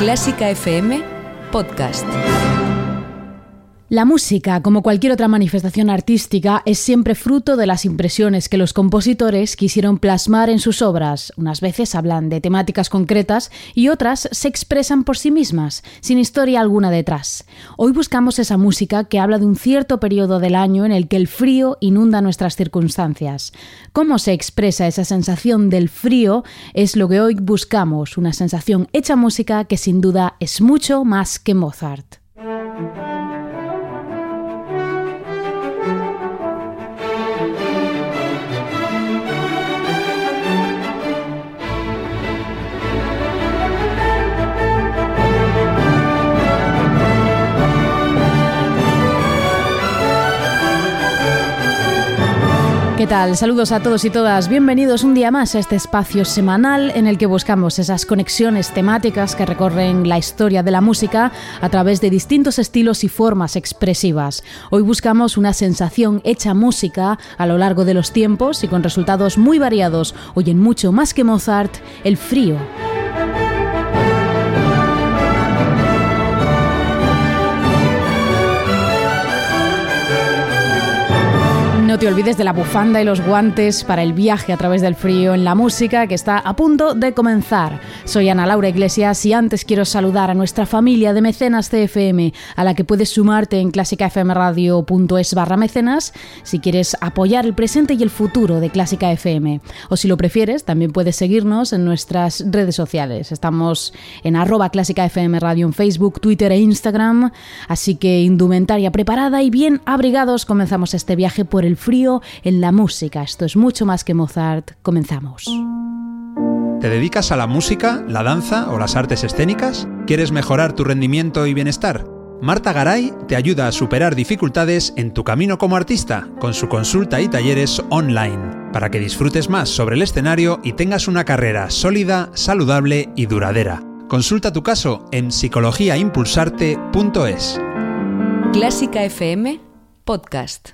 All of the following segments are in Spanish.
Clásica FM Podcast. La música, como cualquier otra manifestación artística, es siempre fruto de las impresiones que los compositores quisieron plasmar en sus obras. Unas veces hablan de temáticas concretas y otras se expresan por sí mismas, sin historia alguna detrás. Hoy buscamos esa música que habla de un cierto periodo del año en el que el frío inunda nuestras circunstancias. ¿Cómo se expresa esa sensación del frío? Es lo que hoy buscamos, una sensación hecha música que sin duda es mucho más que Mozart. ¿Qué tal? Saludos a todos y todas. Bienvenidos un día más a este espacio semanal en el que buscamos esas conexiones temáticas que recorren la historia de la música a través de distintos estilos y formas expresivas. Hoy buscamos una sensación hecha música a lo largo de los tiempos y con resultados muy variados. Hoy en mucho más que Mozart, el frío. Te olvides de la bufanda y los guantes para el viaje a través del frío en la música que está a punto de comenzar. Soy Ana Laura Iglesias y antes quiero saludar a nuestra familia de mecenas CFM, a la que puedes sumarte en clásicafmradio.es barra mecenas si quieres apoyar el presente y el futuro de Clásica FM. O si lo prefieres, también puedes seguirnos en nuestras redes sociales. Estamos en arroba Clásica FM Radio en Facebook, Twitter e Instagram. Así que indumentaria preparada y bien abrigados, comenzamos este viaje por el frío en la música. Esto es mucho más que Mozart. Comenzamos. ¿Te dedicas a la música, la danza o las artes escénicas? ¿Quieres mejorar tu rendimiento y bienestar? Marta Garay te ayuda a superar dificultades en tu camino como artista con su consulta y talleres online, para que disfrutes más sobre el escenario y tengas una carrera sólida, saludable y duradera. Consulta tu caso en psicologiaimpulsarte.es. Clásica FM Podcast.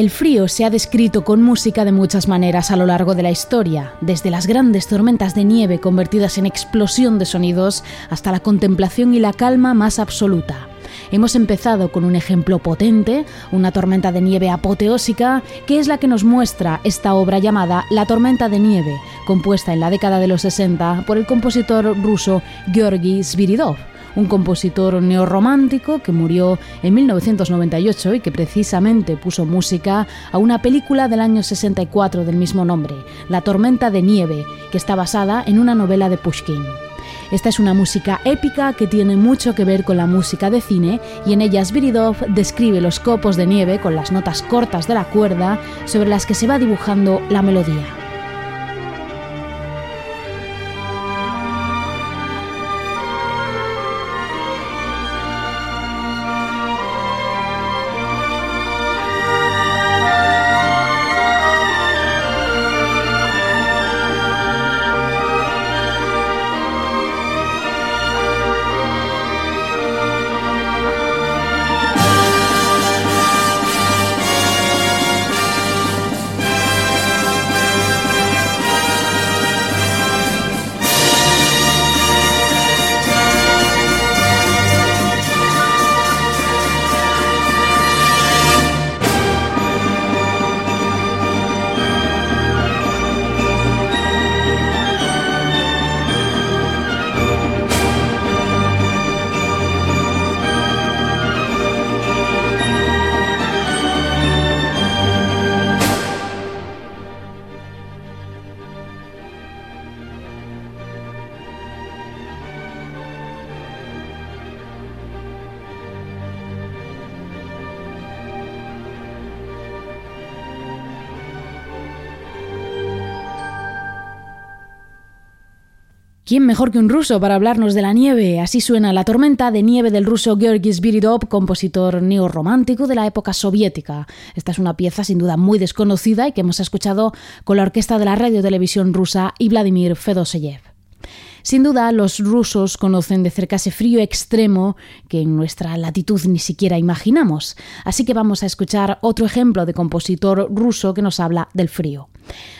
El frío se ha descrito con música de muchas maneras a lo largo de la historia, desde las grandes tormentas de nieve convertidas en explosión de sonidos hasta la contemplación y la calma más absoluta. Hemos empezado con un ejemplo potente, una tormenta de nieve apoteósica, que es la que nos muestra esta obra llamada La tormenta de nieve, compuesta en la década de los 60 por el compositor ruso Georgy Sviridov un compositor neorromántico que murió en 1998 y que precisamente puso música a una película del año 64 del mismo nombre, La tormenta de nieve, que está basada en una novela de Pushkin. Esta es una música épica que tiene mucho que ver con la música de cine y en ella Sviridov describe los copos de nieve con las notas cortas de la cuerda sobre las que se va dibujando la melodía. ¿Quién mejor que un ruso para hablarnos de la nieve? Así suena La tormenta de nieve del ruso Georgi Sviridov, compositor neorromántico de la época soviética. Esta es una pieza sin duda muy desconocida y que hemos escuchado con la orquesta de la radio televisión rusa y Vladimir Fedoseyev. Sin duda, los rusos conocen de cerca ese frío extremo que en nuestra latitud ni siquiera imaginamos. Así que vamos a escuchar otro ejemplo de compositor ruso que nos habla del frío.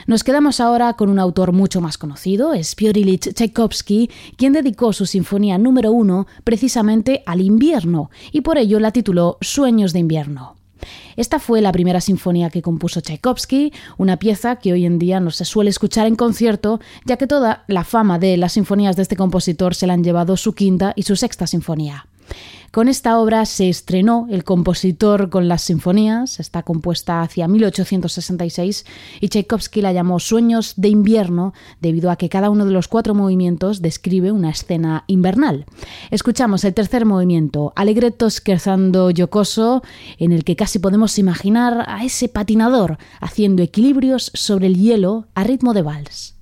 Nos quedamos ahora con un autor mucho más conocido, es Tchaikovsky, quien dedicó su sinfonía número uno precisamente al invierno y por ello la tituló Sueños de invierno. Esta fue la primera sinfonía que compuso Tchaikovsky, una pieza que hoy en día no se suele escuchar en concierto, ya que toda la fama de las sinfonías de este compositor se la han llevado su quinta y su sexta sinfonía. Con esta obra se estrenó El compositor con las sinfonías, está compuesta hacia 1866 y Tchaikovsky la llamó Sueños de invierno debido a que cada uno de los cuatro movimientos describe una escena invernal. Escuchamos el tercer movimiento, Allegretto scherzando giocoso, en el que casi podemos imaginar a ese patinador haciendo equilibrios sobre el hielo a ritmo de vals.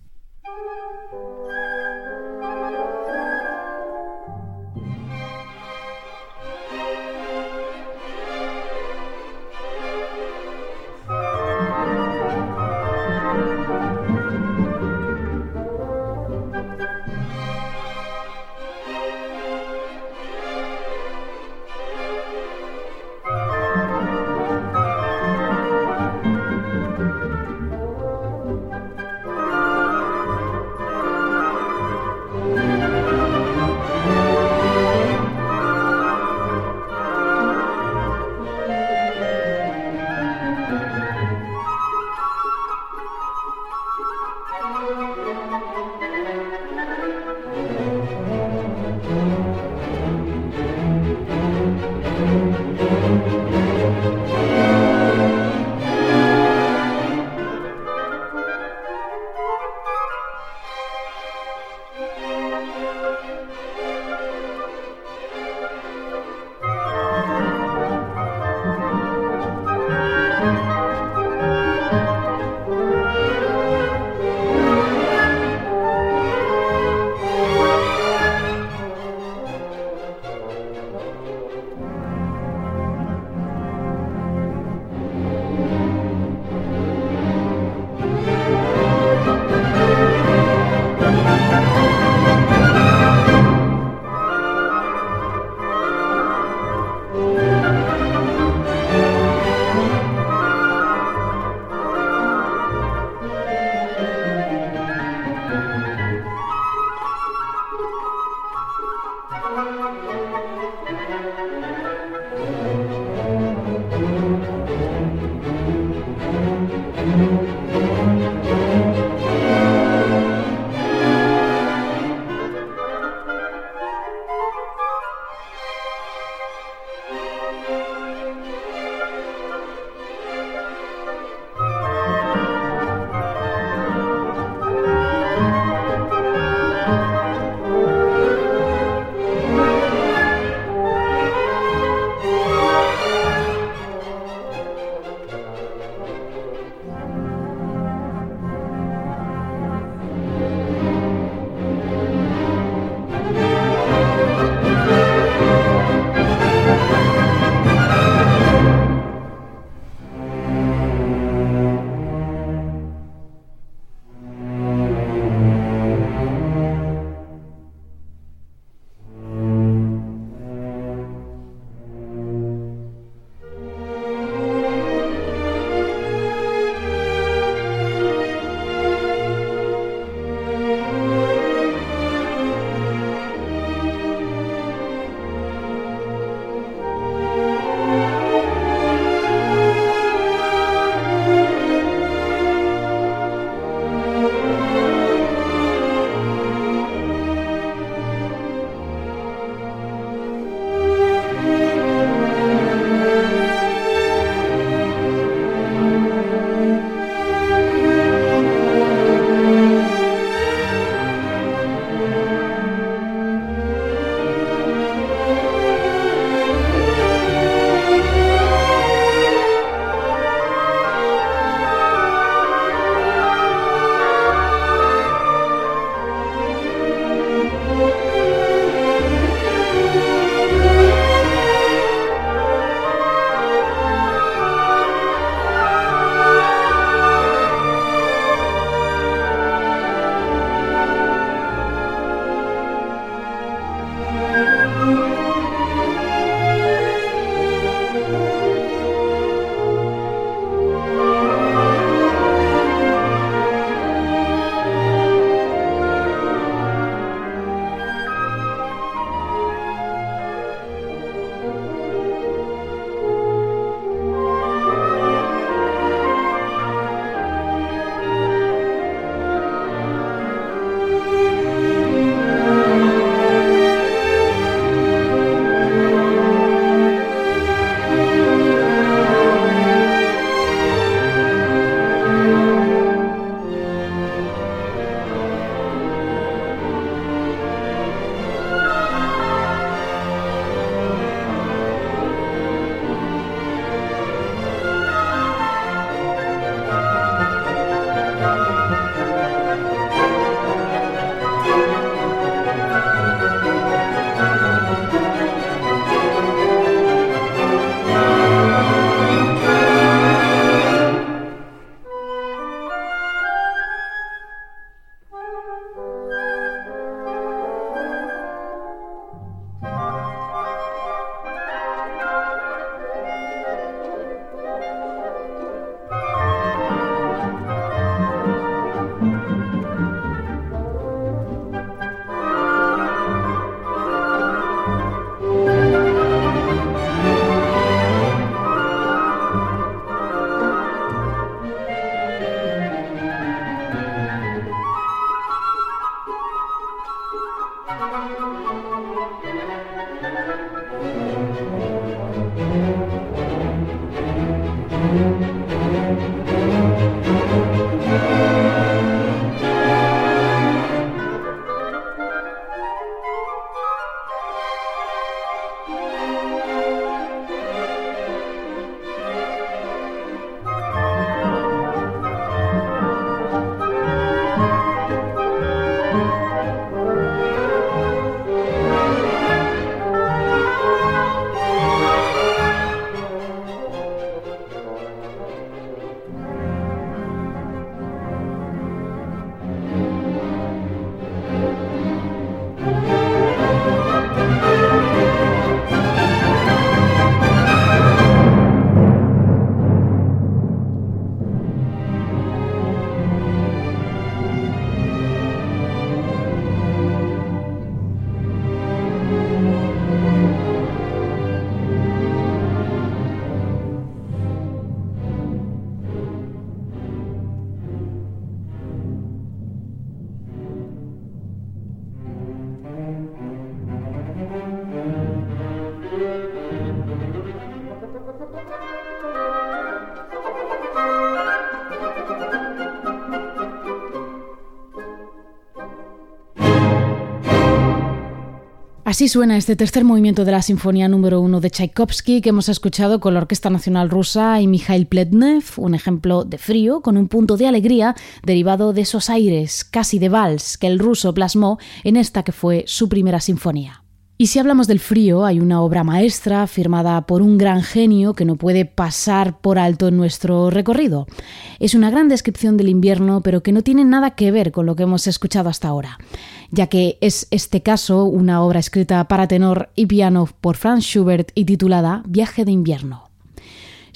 Así suena este tercer movimiento de la Sinfonía número uno de Tchaikovsky que hemos escuchado con la Orquesta Nacional Rusa y Mikhail Pletnev, un ejemplo de frío con un punto de alegría derivado de esos aires casi de vals que el ruso plasmó en esta que fue su primera sinfonía. Y si hablamos del frío, hay una obra maestra firmada por un gran genio que no puede pasar por alto en nuestro recorrido. Es una gran descripción del invierno, pero que no tiene nada que ver con lo que hemos escuchado hasta ahora, ya que es este caso una obra escrita para tenor y piano por Franz Schubert y titulada Viaje de invierno.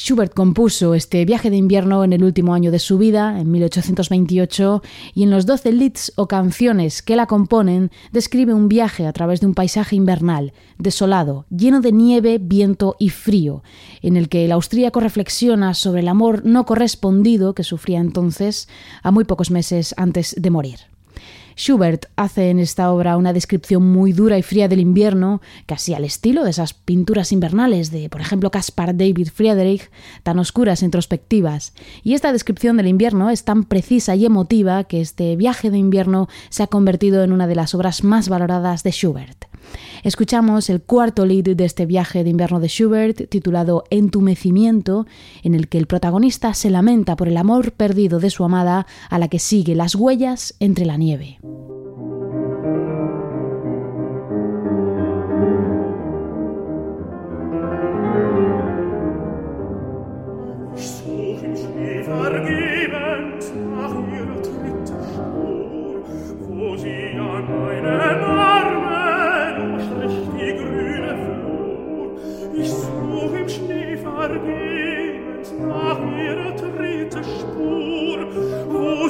Schubert compuso este viaje de invierno en el último año de su vida, en 1828, y en los doce leads o canciones que la componen describe un viaje a través de un paisaje invernal, desolado, lleno de nieve, viento y frío, en el que el austríaco reflexiona sobre el amor no correspondido que sufría entonces a muy pocos meses antes de morir. Schubert hace en esta obra una descripción muy dura y fría del invierno, casi al estilo de esas pinturas invernales de, por ejemplo, Caspar David Friedrich, tan oscuras e introspectivas. Y esta descripción del invierno es tan precisa y emotiva que este viaje de invierno se ha convertido en una de las obras más valoradas de Schubert. Escuchamos el cuarto lead de este viaje de invierno de Schubert, titulado Entumecimiento, en el que el protagonista se lamenta por el amor perdido de su amada a la que sigue las huellas entre la nieve.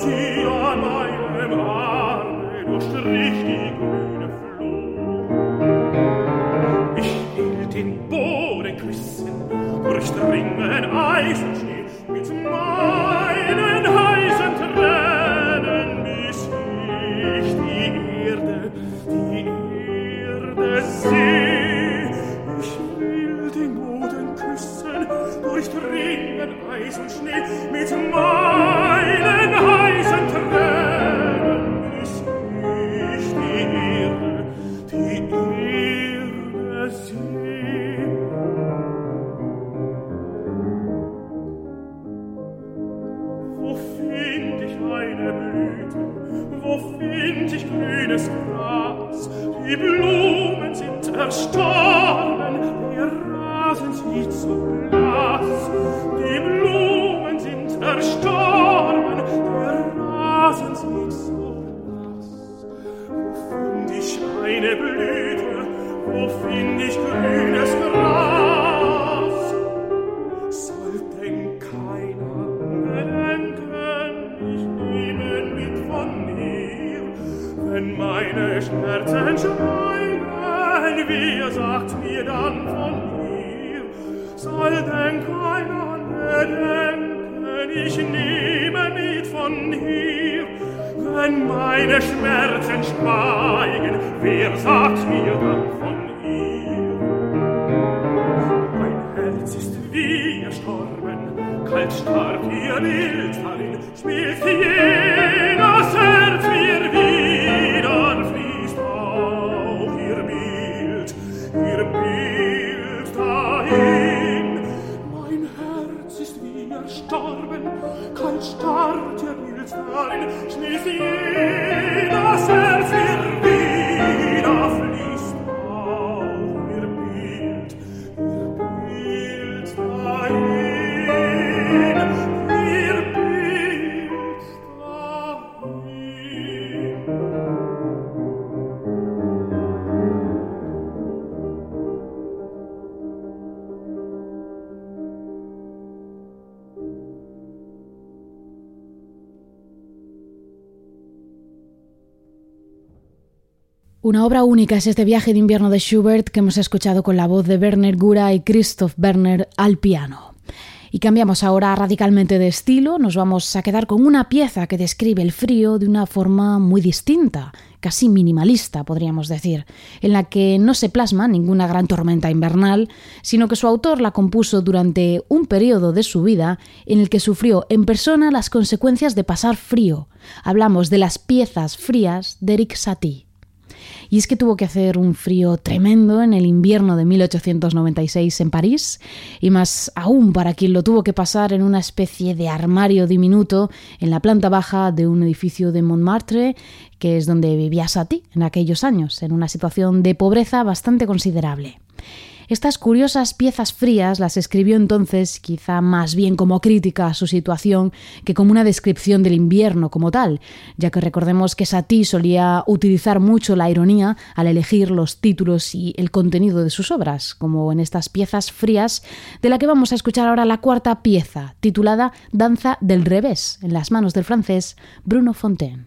così a meinem Arme grüne Flur. Ich will den Boden küssen, durchdringen Eis und Schnee, eine Blüte, wo find ich grünes Gras? Sollten keiner bedenken, ich nehme mit von mir, wenn meine Schmerzen schreien, wie sagt mir dann von mir? Sollten keiner bedenken, ich nehme mit von hier, wenn meine Schmerzen schreien, wer sagt mir? Una obra única es este viaje de invierno de Schubert que hemos escuchado con la voz de Werner Gura y Christoph Werner al piano. Y cambiamos ahora radicalmente de estilo, nos vamos a quedar con una pieza que describe el frío de una forma muy distinta, casi minimalista, podríamos decir, en la que no se plasma ninguna gran tormenta invernal, sino que su autor la compuso durante un periodo de su vida en el que sufrió en persona las consecuencias de pasar frío. Hablamos de las piezas frías de Eric Satie. Y es que tuvo que hacer un frío tremendo en el invierno de 1896 en París, y más aún para quien lo tuvo que pasar en una especie de armario diminuto en la planta baja de un edificio de Montmartre, que es donde vivía Satie en aquellos años, en una situación de pobreza bastante considerable. Estas curiosas piezas frías las escribió entonces quizá más bien como crítica a su situación que como una descripción del invierno como tal, ya que recordemos que Satie solía utilizar mucho la ironía al elegir los títulos y el contenido de sus obras, como en estas piezas frías de la que vamos a escuchar ahora la cuarta pieza, titulada Danza del revés, en las manos del francés Bruno Fontaine.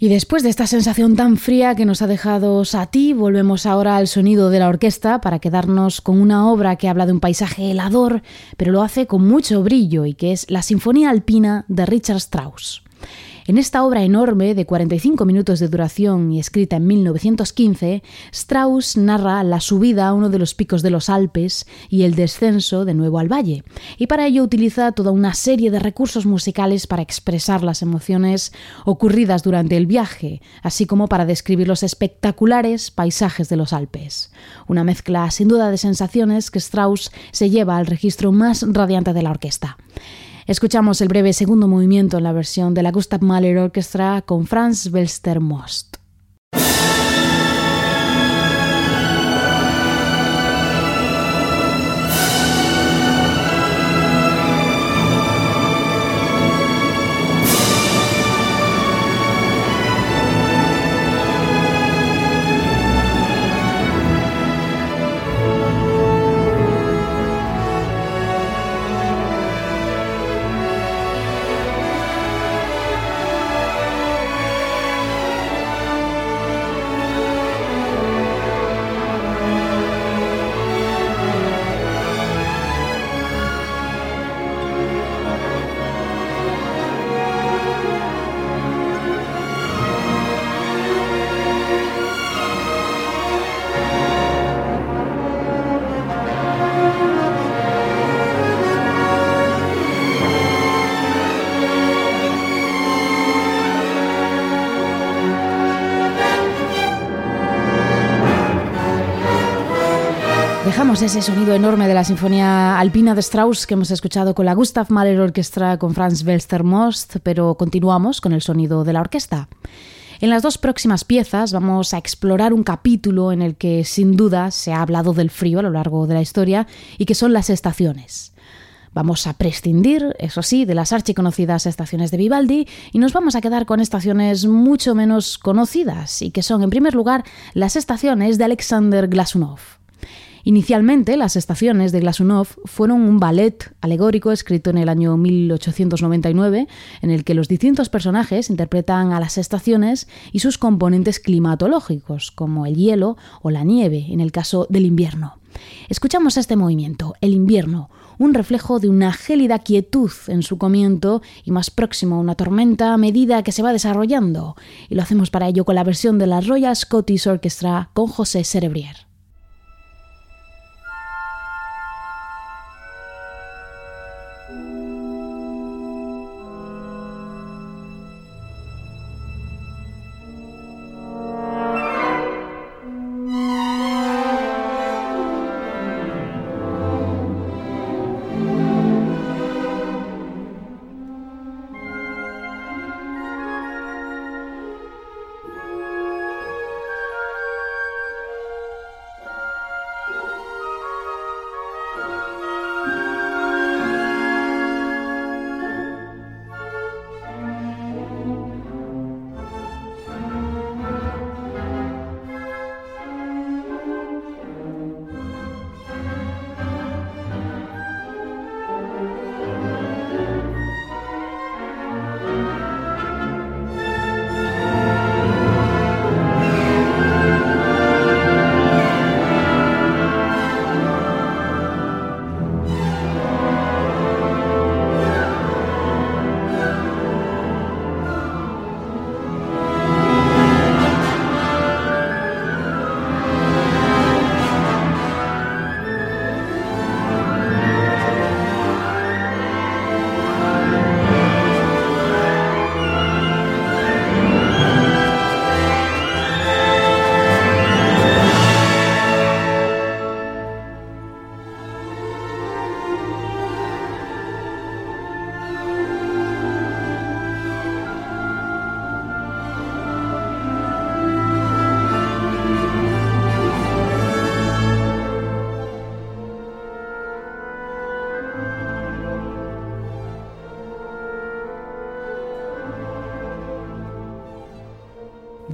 Y después de esta sensación tan fría que nos ha dejado Satie, volvemos ahora al sonido de la orquesta para quedarnos con una obra que habla de un paisaje helador, pero lo hace con mucho brillo y que es la Sinfonía Alpina de Richard Strauss. En esta obra enorme de 45 minutos de duración y escrita en 1915, Strauss narra la subida a uno de los picos de los Alpes y el descenso de nuevo al valle, y para ello utiliza toda una serie de recursos musicales para expresar las emociones ocurridas durante el viaje, así como para describir los espectaculares paisajes de los Alpes. Una mezcla sin duda de sensaciones que Strauss se lleva al registro más radiante de la orquesta. Escuchamos el breve segundo movimiento en la versión de la Gustav Mahler Orchestra con Franz Welster-Most. Ese sonido enorme de la Sinfonía Alpina de Strauss que hemos escuchado con la Gustav Mahler Orchestra con Franz Welster-Most, pero continuamos con el sonido de la orquesta. En las dos próximas piezas vamos a explorar un capítulo en el que sin duda se ha hablado del frío a lo largo de la historia y que son las estaciones. Vamos a prescindir, eso sí, de las archiconocidas estaciones de Vivaldi y nos vamos a quedar con estaciones mucho menos conocidas y que son, en primer lugar, las estaciones de Alexander Glasunov. Inicialmente, las estaciones de Glasunov fueron un ballet alegórico escrito en el año 1899, en el que los distintos personajes interpretan a las estaciones y sus componentes climatológicos, como el hielo o la nieve, en el caso del invierno. Escuchamos este movimiento, el invierno, un reflejo de una gélida quietud en su comienzo y más próximo a una tormenta a medida que se va desarrollando. Y lo hacemos para ello con la versión de la Royal Scottish Orchestra con José Cerebrier.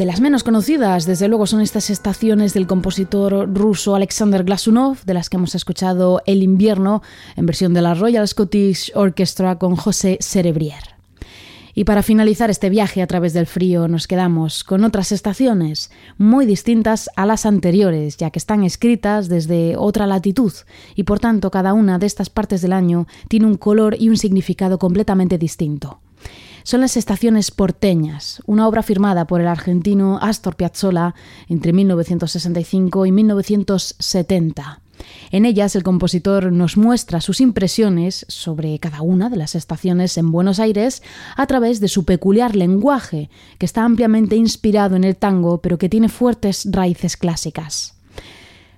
De las menos conocidas, desde luego, son estas estaciones del compositor ruso Alexander Glasunov, de las que hemos escuchado El invierno, en versión de la Royal Scottish Orchestra con José Cerebrier. Y para finalizar este viaje a través del frío nos quedamos con otras estaciones muy distintas a las anteriores, ya que están escritas desde otra latitud y por tanto cada una de estas partes del año tiene un color y un significado completamente distinto son las Estaciones porteñas, una obra firmada por el argentino Astor Piazzolla entre 1965 y 1970. En ellas el compositor nos muestra sus impresiones sobre cada una de las estaciones en Buenos Aires a través de su peculiar lenguaje, que está ampliamente inspirado en el tango, pero que tiene fuertes raíces clásicas.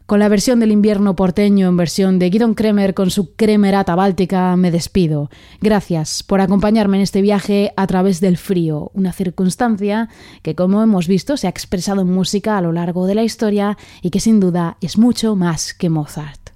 Con la versión del invierno porteño en versión de Guidon Kremer con su cremerata báltica me despido. Gracias por acompañarme en este viaje a través del frío, una circunstancia que como hemos visto se ha expresado en música a lo largo de la historia y que sin duda es mucho más que Mozart.